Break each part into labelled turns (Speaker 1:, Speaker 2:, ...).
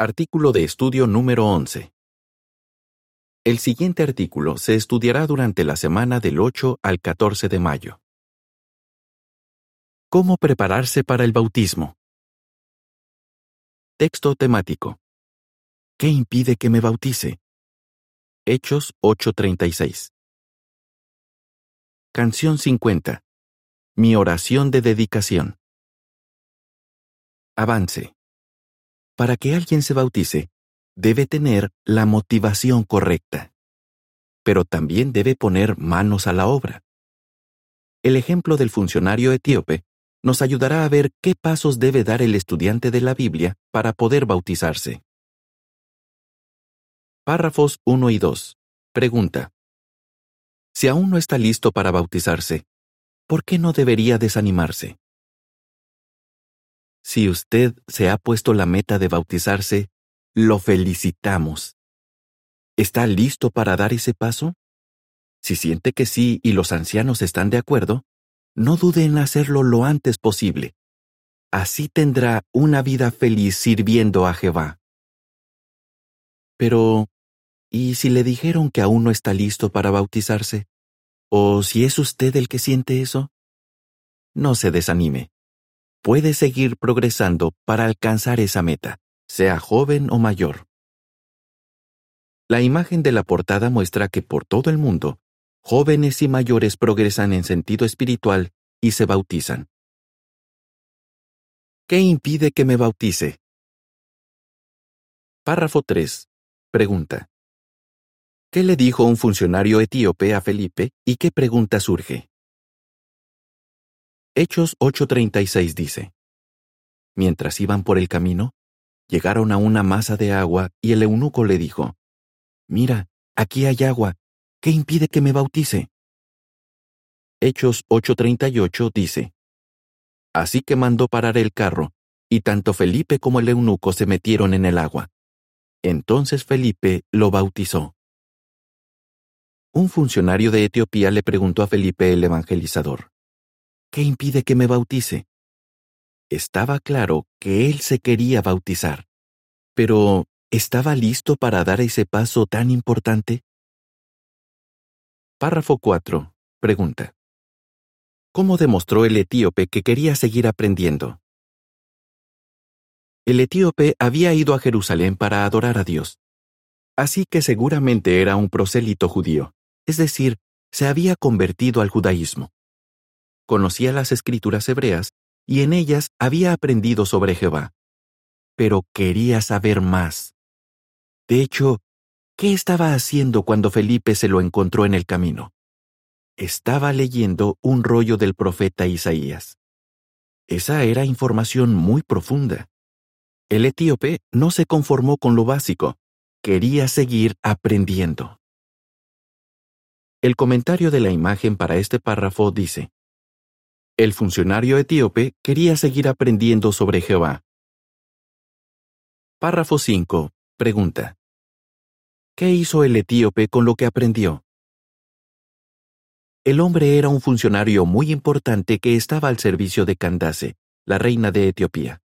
Speaker 1: Artículo de estudio número 11. El siguiente artículo se estudiará durante la semana del 8 al 14 de mayo. ¿Cómo prepararse para el bautismo? Texto temático. ¿Qué impide que me bautice? Hechos 8:36. Canción 50. Mi oración de dedicación. Avance. Para que alguien se bautice, debe tener la motivación correcta. Pero también debe poner manos a la obra. El ejemplo del funcionario etíope nos ayudará a ver qué pasos debe dar el estudiante de la Biblia para poder bautizarse. Párrafos 1 y 2. Pregunta. Si aún no está listo para bautizarse, ¿por qué no debería desanimarse? Si usted se ha puesto la meta de bautizarse, lo felicitamos. ¿Está listo para dar ese paso? Si siente que sí y los ancianos están de acuerdo, no dude en hacerlo lo antes posible. Así tendrá una vida feliz sirviendo a Jehová. Pero, ¿y si le dijeron que aún no está listo para bautizarse? ¿O si es usted el que siente eso? No se desanime puede seguir progresando para alcanzar esa meta, sea joven o mayor. La imagen de la portada muestra que por todo el mundo, jóvenes y mayores progresan en sentido espiritual y se bautizan. ¿Qué impide que me bautice? Párrafo 3. Pregunta. ¿Qué le dijo un funcionario etíope a Felipe y qué pregunta surge? Hechos 8:36 dice, Mientras iban por el camino, llegaron a una masa de agua y el eunuco le dijo, Mira, aquí hay agua, ¿qué impide que me bautice? Hechos 8:38 dice, Así que mandó parar el carro, y tanto Felipe como el eunuco se metieron en el agua. Entonces Felipe lo bautizó. Un funcionario de Etiopía le preguntó a Felipe el evangelizador, ¿Qué impide que me bautice? Estaba claro que él se quería bautizar, pero ¿estaba listo para dar ese paso tan importante? Párrafo 4. Pregunta. ¿Cómo demostró el etíope que quería seguir aprendiendo? El etíope había ido a Jerusalén para adorar a Dios, así que seguramente era un prosélito judío, es decir, se había convertido al judaísmo conocía las escrituras hebreas y en ellas había aprendido sobre Jehová. Pero quería saber más. De hecho, ¿qué estaba haciendo cuando Felipe se lo encontró en el camino? Estaba leyendo un rollo del profeta Isaías. Esa era información muy profunda. El etíope no se conformó con lo básico, quería seguir aprendiendo. El comentario de la imagen para este párrafo dice, el funcionario etíope quería seguir aprendiendo sobre Jehová. Párrafo 5. Pregunta. ¿Qué hizo el etíope con lo que aprendió? El hombre era un funcionario muy importante que estaba al servicio de Candace, la reina de Etiopía.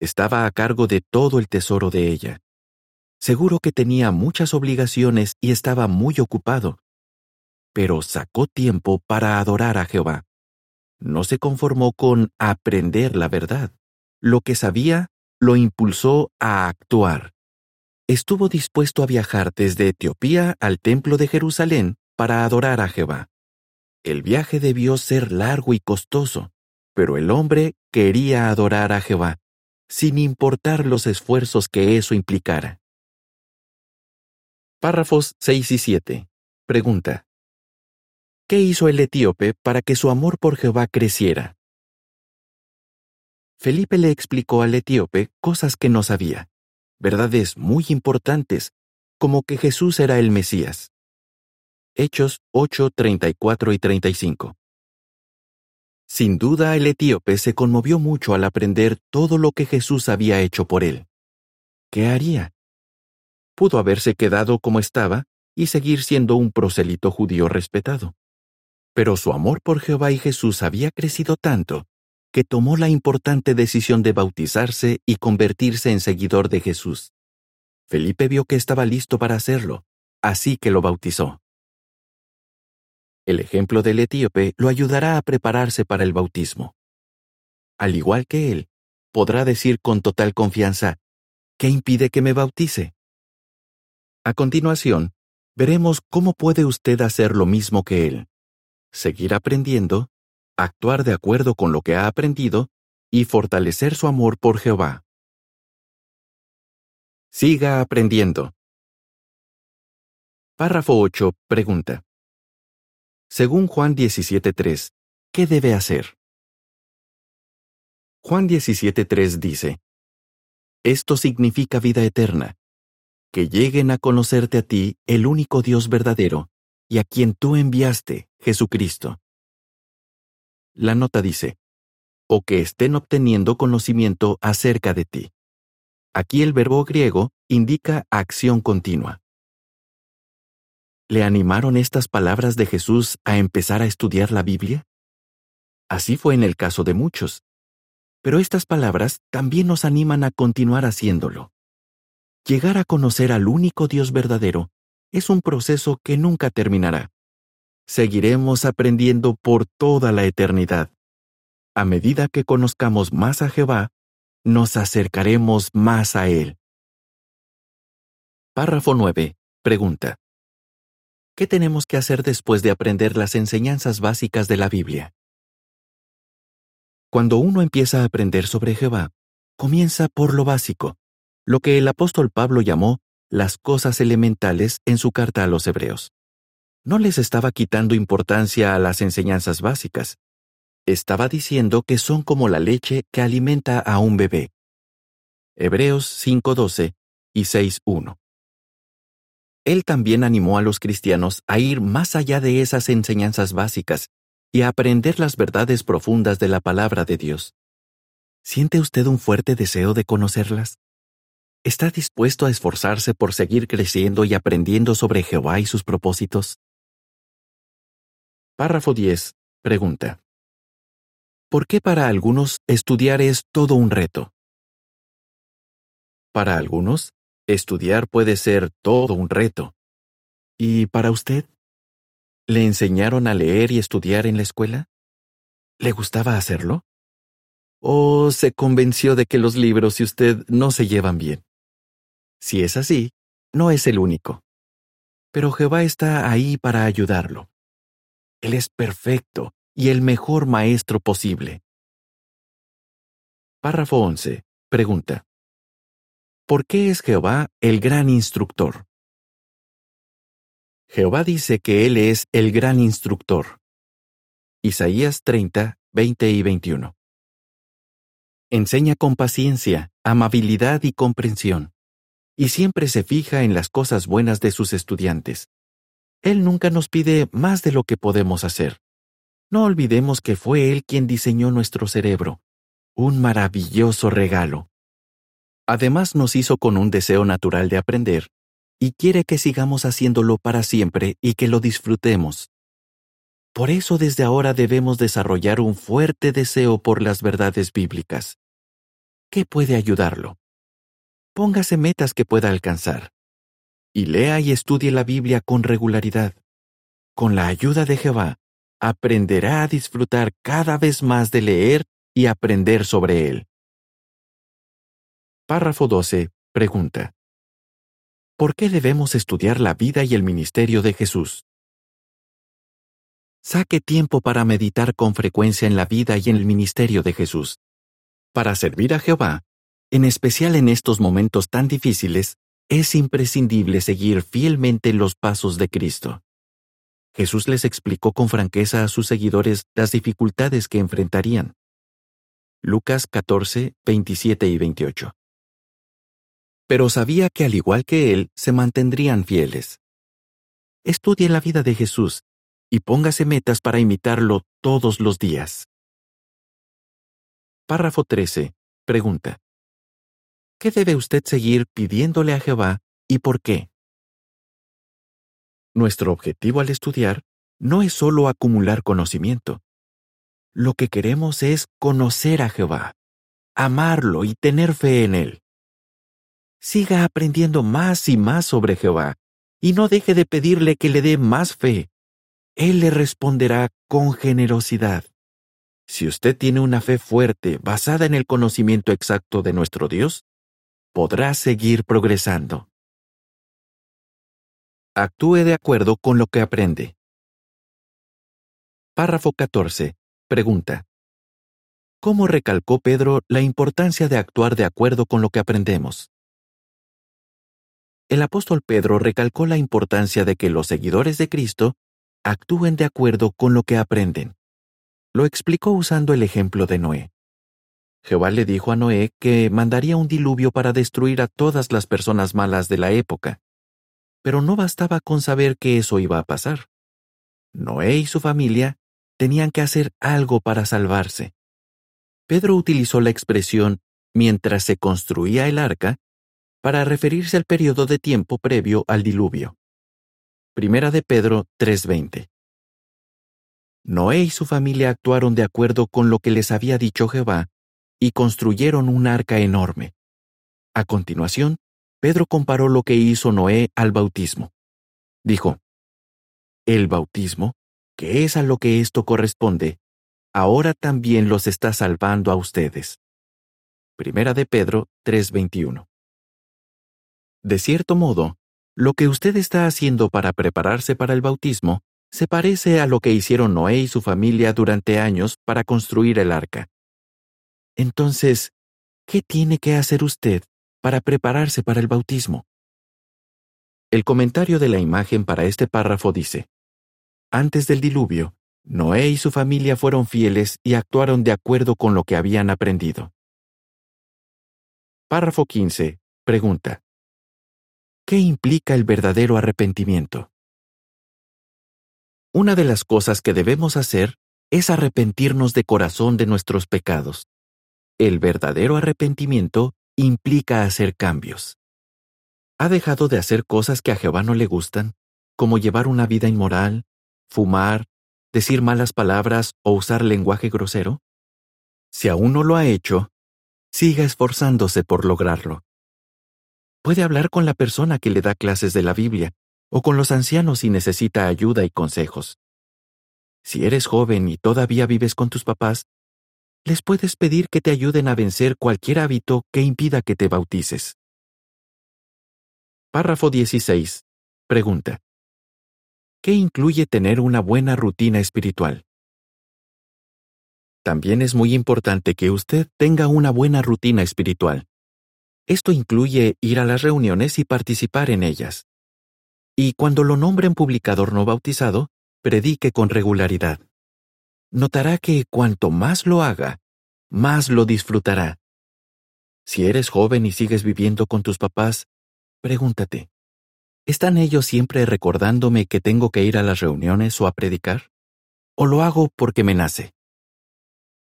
Speaker 1: Estaba a cargo de todo el tesoro de ella. Seguro que tenía muchas obligaciones y estaba muy ocupado. Pero sacó tiempo para adorar a Jehová no se conformó con aprender la verdad. Lo que sabía lo impulsó a actuar. Estuvo dispuesto a viajar desde Etiopía al templo de Jerusalén para adorar a Jehová. El viaje debió ser largo y costoso, pero el hombre quería adorar a Jehová, sin importar los esfuerzos que eso implicara. Párrafos 6 y 7. Pregunta. ¿Qué hizo el etíope para que su amor por Jehová creciera? Felipe le explicó al etíope cosas que no sabía, verdades muy importantes, como que Jesús era el Mesías. Hechos 8, 34 y 35. Sin duda el etíope se conmovió mucho al aprender todo lo que Jesús había hecho por él. ¿Qué haría? Pudo haberse quedado como estaba y seguir siendo un prosélito judío respetado. Pero su amor por Jehová y Jesús había crecido tanto que tomó la importante decisión de bautizarse y convertirse en seguidor de Jesús. Felipe vio que estaba listo para hacerlo, así que lo bautizó. El ejemplo del etíope lo ayudará a prepararse para el bautismo. Al igual que él, podrá decir con total confianza, ¿qué impide que me bautice? A continuación, veremos cómo puede usted hacer lo mismo que él. Seguir aprendiendo, actuar de acuerdo con lo que ha aprendido y fortalecer su amor por Jehová. Siga aprendiendo. Párrafo 8. Pregunta. Según Juan 17.3, ¿qué debe hacer? Juan 17.3 dice, Esto significa vida eterna, que lleguen a conocerte a ti, el único Dios verdadero, y a quien tú enviaste, Jesucristo. La nota dice, o que estén obteniendo conocimiento acerca de ti. Aquí el verbo griego indica acción continua. ¿Le animaron estas palabras de Jesús a empezar a estudiar la Biblia? Así fue en el caso de muchos. Pero estas palabras también nos animan a continuar haciéndolo. Llegar a conocer al único Dios verdadero es un proceso que nunca terminará. Seguiremos aprendiendo por toda la eternidad. A medida que conozcamos más a Jehová, nos acercaremos más a Él. Párrafo 9. Pregunta. ¿Qué tenemos que hacer después de aprender las enseñanzas básicas de la Biblia? Cuando uno empieza a aprender sobre Jehová, comienza por lo básico, lo que el apóstol Pablo llamó las cosas elementales en su carta a los hebreos. No les estaba quitando importancia a las enseñanzas básicas. Estaba diciendo que son como la leche que alimenta a un bebé. Hebreos 5.12 y 6.1. Él también animó a los cristianos a ir más allá de esas enseñanzas básicas y a aprender las verdades profundas de la palabra de Dios. ¿Siente usted un fuerte deseo de conocerlas? ¿Está dispuesto a esforzarse por seguir creciendo y aprendiendo sobre Jehová y sus propósitos? Párrafo 10. Pregunta. ¿Por qué para algunos estudiar es todo un reto? Para algunos, estudiar puede ser todo un reto. ¿Y para usted? ¿Le enseñaron a leer y estudiar en la escuela? ¿Le gustaba hacerlo? ¿O se convenció de que los libros y usted no se llevan bien? Si es así, no es el único. Pero Jehová está ahí para ayudarlo. Él es perfecto y el mejor maestro posible. Párrafo 11. Pregunta. ¿Por qué es Jehová el gran instructor? Jehová dice que Él es el gran instructor. Isaías 30, 20 y 21. Enseña con paciencia, amabilidad y comprensión y siempre se fija en las cosas buenas de sus estudiantes. Él nunca nos pide más de lo que podemos hacer. No olvidemos que fue Él quien diseñó nuestro cerebro. Un maravilloso regalo. Además nos hizo con un deseo natural de aprender, y quiere que sigamos haciéndolo para siempre y que lo disfrutemos. Por eso desde ahora debemos desarrollar un fuerte deseo por las verdades bíblicas. ¿Qué puede ayudarlo? Póngase metas que pueda alcanzar. Y lea y estudie la Biblia con regularidad. Con la ayuda de Jehová, aprenderá a disfrutar cada vez más de leer y aprender sobre él. Párrafo 12. Pregunta. ¿Por qué debemos estudiar la vida y el ministerio de Jesús? Saque tiempo para meditar con frecuencia en la vida y en el ministerio de Jesús. Para servir a Jehová, en especial en estos momentos tan difíciles, es imprescindible seguir fielmente los pasos de Cristo. Jesús les explicó con franqueza a sus seguidores las dificultades que enfrentarían. Lucas 14, 27 y 28. Pero sabía que al igual que Él, se mantendrían fieles. Estudie la vida de Jesús y póngase metas para imitarlo todos los días. Párrafo 13. Pregunta. ¿Qué debe usted seguir pidiéndole a Jehová y por qué? Nuestro objetivo al estudiar no es solo acumular conocimiento. Lo que queremos es conocer a Jehová, amarlo y tener fe en Él. siga aprendiendo más y más sobre Jehová, y no deje de pedirle que le dé más fe. Él le responderá con generosidad. Si usted tiene una fe fuerte basada en el conocimiento exacto de nuestro Dios, podrá seguir progresando. Actúe de acuerdo con lo que aprende. Párrafo 14. Pregunta. ¿Cómo recalcó Pedro la importancia de actuar de acuerdo con lo que aprendemos? El apóstol Pedro recalcó la importancia de que los seguidores de Cristo actúen de acuerdo con lo que aprenden. Lo explicó usando el ejemplo de Noé. Jehová le dijo a Noé que mandaría un diluvio para destruir a todas las personas malas de la época. Pero no bastaba con saber que eso iba a pasar. Noé y su familia tenían que hacer algo para salvarse. Pedro utilizó la expresión mientras se construía el arca para referirse al periodo de tiempo previo al diluvio. Primera de Pedro 3:20. Noé y su familia actuaron de acuerdo con lo que les había dicho Jehová y construyeron un arca enorme. A continuación, Pedro comparó lo que hizo Noé al bautismo. Dijo, El bautismo, que es a lo que esto corresponde, ahora también los está salvando a ustedes. Primera de Pedro 3:21. De cierto modo, lo que usted está haciendo para prepararse para el bautismo se parece a lo que hicieron Noé y su familia durante años para construir el arca. Entonces, ¿qué tiene que hacer usted para prepararse para el bautismo? El comentario de la imagen para este párrafo dice, Antes del diluvio, Noé y su familia fueron fieles y actuaron de acuerdo con lo que habían aprendido. Párrafo 15. Pregunta. ¿Qué implica el verdadero arrepentimiento? Una de las cosas que debemos hacer es arrepentirnos de corazón de nuestros pecados. El verdadero arrepentimiento implica hacer cambios. ¿Ha dejado de hacer cosas que a Jehová no le gustan, como llevar una vida inmoral, fumar, decir malas palabras o usar lenguaje grosero? Si aún no lo ha hecho, siga esforzándose por lograrlo. Puede hablar con la persona que le da clases de la Biblia o con los ancianos si necesita ayuda y consejos. Si eres joven y todavía vives con tus papás, les puedes pedir que te ayuden a vencer cualquier hábito que impida que te bautices. Párrafo 16. Pregunta. ¿Qué incluye tener una buena rutina espiritual? También es muy importante que usted tenga una buena rutina espiritual. Esto incluye ir a las reuniones y participar en ellas y cuando lo nombren publicador no bautizado, predique con regularidad. Notará que cuanto más lo haga, más lo disfrutará. Si eres joven y sigues viviendo con tus papás, pregúntate, ¿están ellos siempre recordándome que tengo que ir a las reuniones o a predicar? ¿O lo hago porque me nace?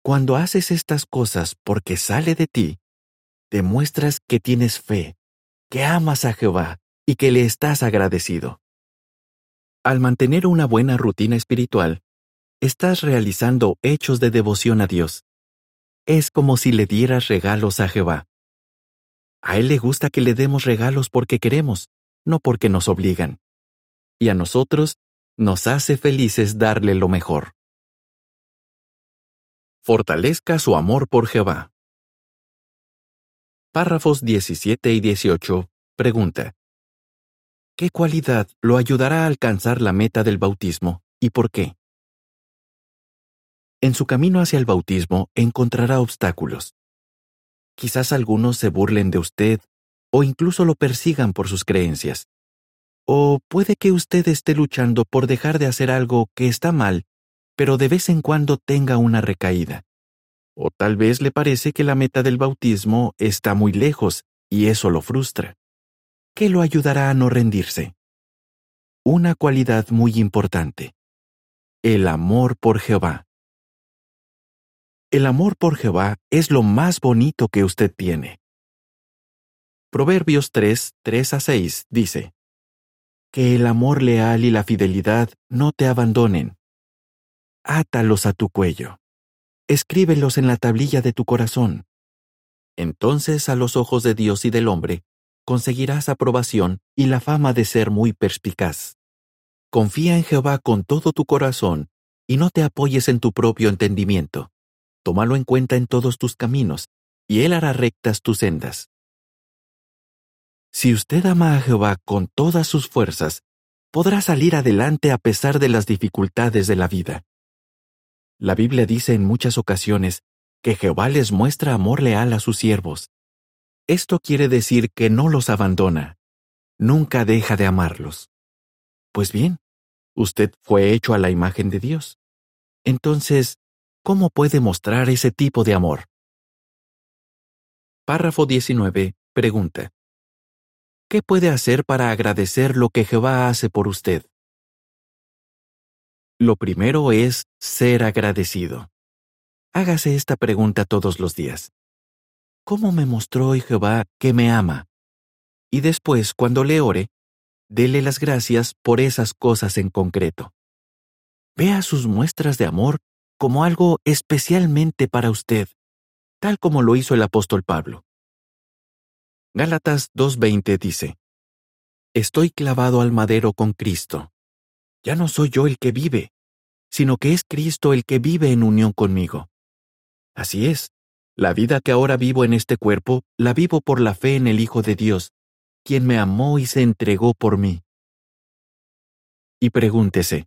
Speaker 1: Cuando haces estas cosas porque sale de ti, demuestras que tienes fe, que amas a Jehová y que le estás agradecido. Al mantener una buena rutina espiritual, estás realizando hechos de devoción a Dios. Es como si le dieras regalos a Jehová. A Él le gusta que le demos regalos porque queremos, no porque nos obligan. Y a nosotros nos hace felices darle lo mejor. Fortalezca su amor por Jehová. Párrafos 17 y 18. Pregunta. ¿Qué cualidad lo ayudará a alcanzar la meta del bautismo y por qué? En su camino hacia el bautismo encontrará obstáculos. Quizás algunos se burlen de usted o incluso lo persigan por sus creencias. O puede que usted esté luchando por dejar de hacer algo que está mal, pero de vez en cuando tenga una recaída. O tal vez le parece que la meta del bautismo está muy lejos y eso lo frustra. ¿Qué lo ayudará a no rendirse? Una cualidad muy importante. El amor por Jehová. El amor por Jehová es lo más bonito que usted tiene. Proverbios 3, 3 a 6 dice, Que el amor leal y la fidelidad no te abandonen. Átalos a tu cuello. Escríbelos en la tablilla de tu corazón. Entonces a los ojos de Dios y del hombre conseguirás aprobación y la fama de ser muy perspicaz. Confía en Jehová con todo tu corazón y no te apoyes en tu propio entendimiento. Tómalo en cuenta en todos tus caminos, y Él hará rectas tus sendas. Si usted ama a Jehová con todas sus fuerzas, podrá salir adelante a pesar de las dificultades de la vida. La Biblia dice en muchas ocasiones que Jehová les muestra amor leal a sus siervos. Esto quiere decir que no los abandona, nunca deja de amarlos. Pues bien, usted fue hecho a la imagen de Dios. Entonces, ¿cómo puede mostrar ese tipo de amor? Párrafo 19. Pregunta. ¿Qué puede hacer para agradecer lo que Jehová hace por usted? Lo primero es ser agradecido. Hágase esta pregunta todos los días. ¿Cómo me mostró hoy Jehová que me ama? Y después, cuando le ore, dele las gracias por esas cosas en concreto. Vea sus muestras de amor como algo especialmente para usted, tal como lo hizo el apóstol Pablo. Gálatas 2.20 dice, Estoy clavado al madero con Cristo. Ya no soy yo el que vive, sino que es Cristo el que vive en unión conmigo. Así es, la vida que ahora vivo en este cuerpo, la vivo por la fe en el Hijo de Dios, quien me amó y se entregó por mí. Y pregúntese,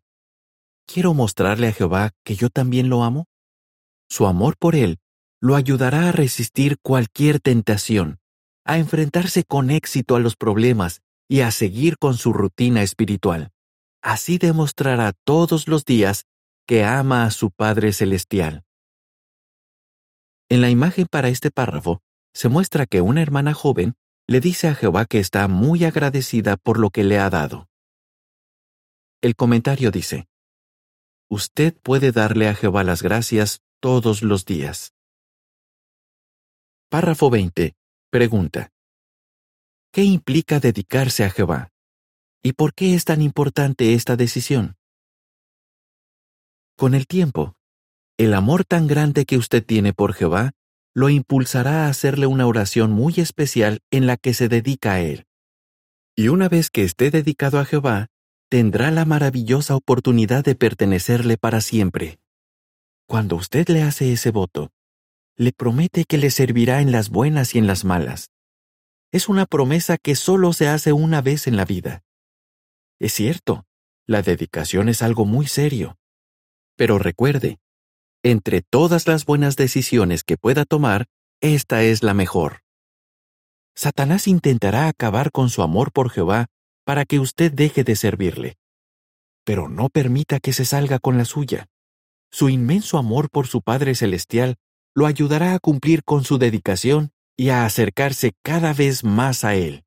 Speaker 1: ¿quiero mostrarle a Jehová que yo también lo amo? Su amor por Él lo ayudará a resistir cualquier tentación, a enfrentarse con éxito a los problemas y a seguir con su rutina espiritual. Así demostrará todos los días que ama a su Padre Celestial. En la imagen para este párrafo, se muestra que una hermana joven le dice a Jehová que está muy agradecida por lo que le ha dado. El comentario dice, Usted puede darle a Jehová las gracias todos los días. Párrafo 20. Pregunta. ¿Qué implica dedicarse a Jehová? ¿Y por qué es tan importante esta decisión? Con el tiempo, el amor tan grande que usted tiene por Jehová lo impulsará a hacerle una oración muy especial en la que se dedica a Él. Y una vez que esté dedicado a Jehová, tendrá la maravillosa oportunidad de pertenecerle para siempre. Cuando usted le hace ese voto, le promete que le servirá en las buenas y en las malas. Es una promesa que solo se hace una vez en la vida. Es cierto, la dedicación es algo muy serio. Pero recuerde, entre todas las buenas decisiones que pueda tomar, esta es la mejor. Satanás intentará acabar con su amor por Jehová para que usted deje de servirle. Pero no permita que se salga con la suya. Su inmenso amor por su Padre Celestial lo ayudará a cumplir con su dedicación y a acercarse cada vez más a Él.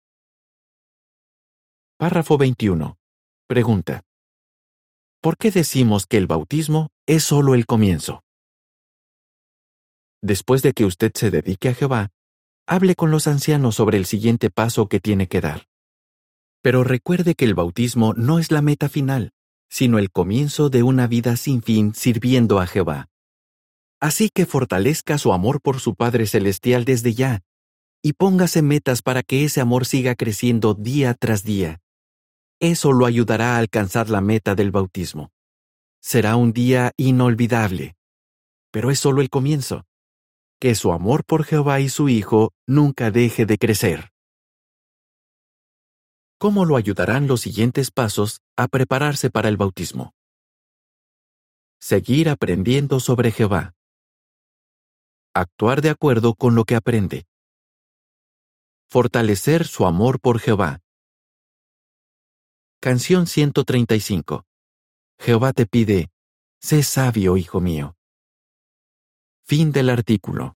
Speaker 1: Párrafo 21. Pregunta. ¿Por qué decimos que el bautismo es solo el comienzo? Después de que usted se dedique a Jehová, hable con los ancianos sobre el siguiente paso que tiene que dar. Pero recuerde que el bautismo no es la meta final, sino el comienzo de una vida sin fin sirviendo a Jehová. Así que fortalezca su amor por su Padre Celestial desde ya, y póngase metas para que ese amor siga creciendo día tras día. Eso lo ayudará a alcanzar la meta del bautismo. Será un día inolvidable. Pero es solo el comienzo. Que su amor por Jehová y su Hijo nunca deje de crecer. ¿Cómo lo ayudarán los siguientes pasos a prepararse para el bautismo? Seguir aprendiendo sobre Jehová. Actuar de acuerdo con lo que aprende. Fortalecer su amor por Jehová. Canción 135. Jehová te pide, sé sabio, hijo mío. Fin del artículo.